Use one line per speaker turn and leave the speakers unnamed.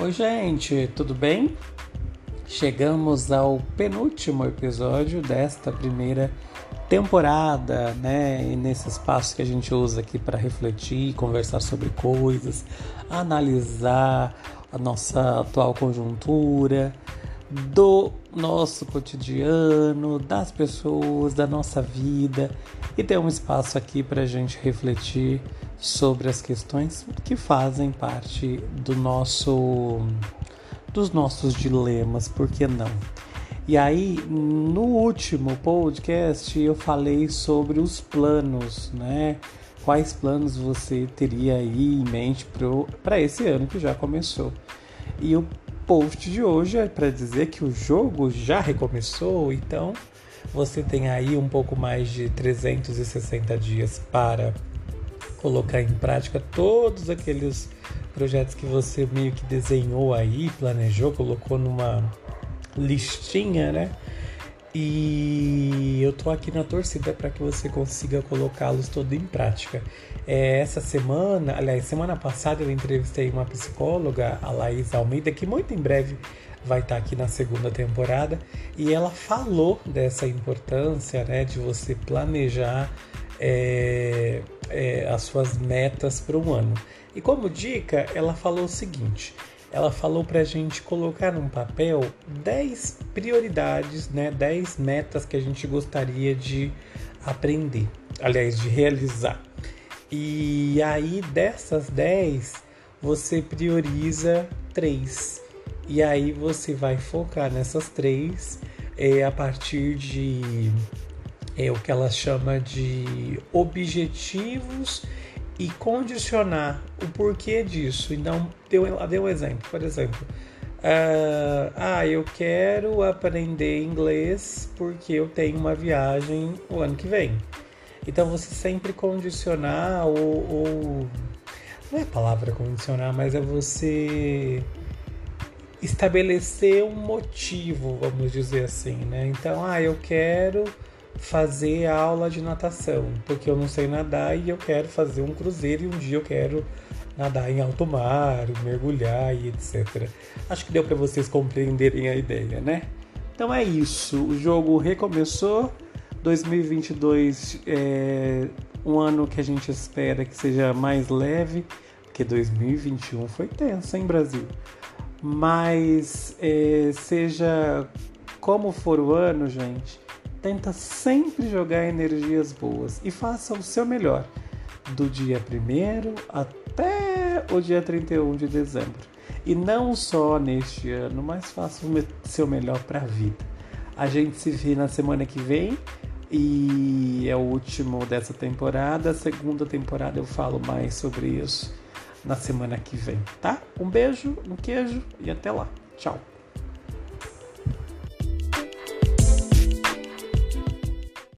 Oi, gente, tudo bem? Chegamos ao penúltimo episódio desta primeira temporada, né? E nesse espaço que a gente usa aqui para refletir, conversar sobre coisas, analisar a nossa atual conjuntura, do nosso cotidiano, das pessoas, da nossa vida e ter um espaço aqui para a gente refletir sobre as questões que fazem parte do nosso dos nossos dilemas, por que não? E aí, no último podcast, eu falei sobre os planos, né? Quais planos você teria aí em mente para esse ano que já começou? E o post de hoje é para dizer que o jogo já recomeçou, então você tem aí um pouco mais de 360 dias para colocar em prática todos aqueles projetos que você meio que desenhou aí, planejou, colocou numa listinha, né? E eu tô aqui na torcida para que você consiga colocá-los todos em prática. É, essa semana, aliás, semana passada eu entrevistei uma psicóloga, a Laís Almeida, que muito em breve vai estar aqui na segunda temporada, e ela falou dessa importância, né, de você planejar é, é, as suas metas para um ano. E como dica, ela falou o seguinte: ela falou para a gente colocar num papel 10 prioridades, né, 10 metas que a gente gostaria de aprender, aliás, de realizar. E aí dessas 10, você prioriza três. E aí você vai focar nessas três é, a partir de é o que ela chama de objetivos e condicionar o porquê disso. Então, deu, deu um exemplo, por exemplo. Uh, ah, eu quero aprender inglês porque eu tenho uma viagem o ano que vem. Então você sempre condicionar ou, ou não é a palavra condicionar, mas é você estabelecer um motivo, vamos dizer assim, né? Então, ah, eu quero fazer aula de natação, porque eu não sei nadar e eu quero fazer um cruzeiro e um dia eu quero nadar em alto mar, mergulhar e etc. Acho que deu para vocês compreenderem a ideia, né? Então é isso, o jogo recomeçou. 2022 é um ano que a gente espera que seja mais leve, porque 2021 foi tenso, hein, Brasil? Mas é, seja como for o ano, gente, tenta sempre jogar energias boas e faça o seu melhor do dia 1 até o dia 31 de dezembro. E não só neste ano, mas faça o seu melhor para a vida. A gente se vê na semana que vem e é o último dessa temporada. A segunda temporada eu falo mais sobre isso na semana que vem, tá? Um beijo, um queijo e até lá. Tchau.